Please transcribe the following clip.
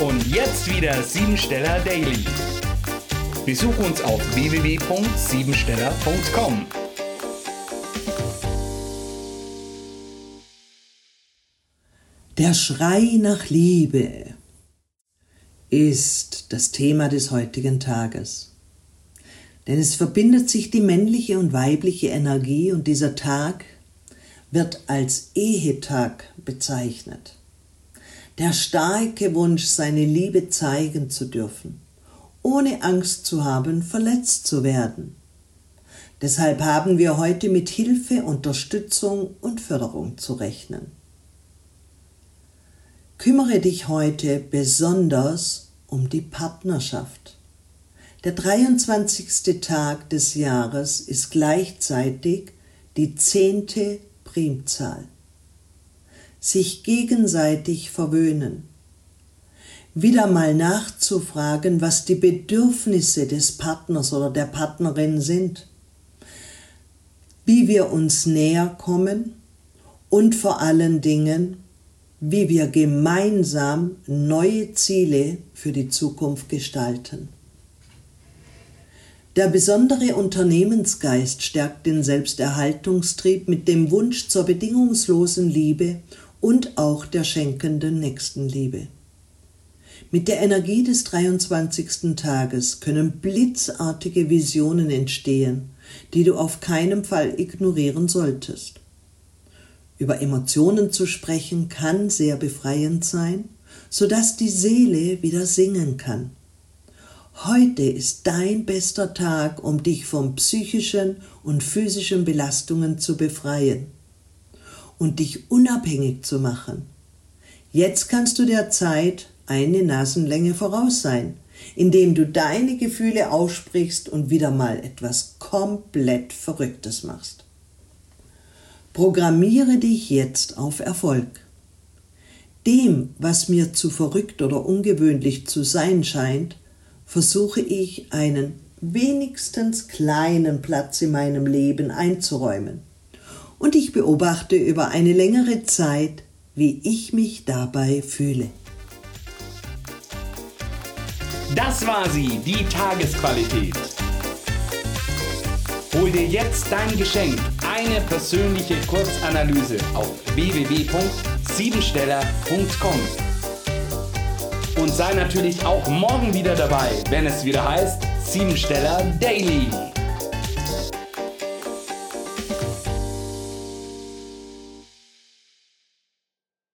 Und jetzt wieder Siebensteller Daily. Besuch uns auf www.siebensteller.com. Der Schrei nach Liebe ist das Thema des heutigen Tages. Denn es verbindet sich die männliche und weibliche Energie und dieser Tag wird als Ehetag bezeichnet. Der starke Wunsch, seine Liebe zeigen zu dürfen, ohne Angst zu haben, verletzt zu werden. Deshalb haben wir heute mit Hilfe, Unterstützung und Förderung zu rechnen. Kümmere dich heute besonders um die Partnerschaft. Der 23. Tag des Jahres ist gleichzeitig die zehnte Primzahl. Sich gegenseitig verwöhnen. Wieder mal nachzufragen, was die Bedürfnisse des Partners oder der Partnerin sind. Wie wir uns näher kommen und vor allen Dingen, wie wir gemeinsam neue Ziele für die Zukunft gestalten. Der besondere Unternehmensgeist stärkt den Selbsterhaltungstrieb mit dem Wunsch zur bedingungslosen Liebe und auch der schenkenden Nächstenliebe. Mit der Energie des 23. Tages können blitzartige Visionen entstehen, die du auf keinen Fall ignorieren solltest. Über Emotionen zu sprechen kann sehr befreiend sein, sodass die Seele wieder singen kann. Heute ist dein bester Tag, um dich von psychischen und physischen Belastungen zu befreien und dich unabhängig zu machen. Jetzt kannst du der Zeit eine Nasenlänge voraus sein, indem du deine Gefühle aussprichst und wieder mal etwas komplett Verrücktes machst. Programmiere dich jetzt auf Erfolg. Dem, was mir zu verrückt oder ungewöhnlich zu sein scheint, versuche ich einen wenigstens kleinen Platz in meinem Leben einzuräumen. Und ich beobachte über eine längere Zeit, wie ich mich dabei fühle. Das war sie, die Tagesqualität. Hol dir jetzt dein Geschenk, eine persönliche Kurzanalyse auf www.siebensteller.com und sei natürlich auch morgen wieder dabei, wenn es wieder heißt Siebensteller Daily.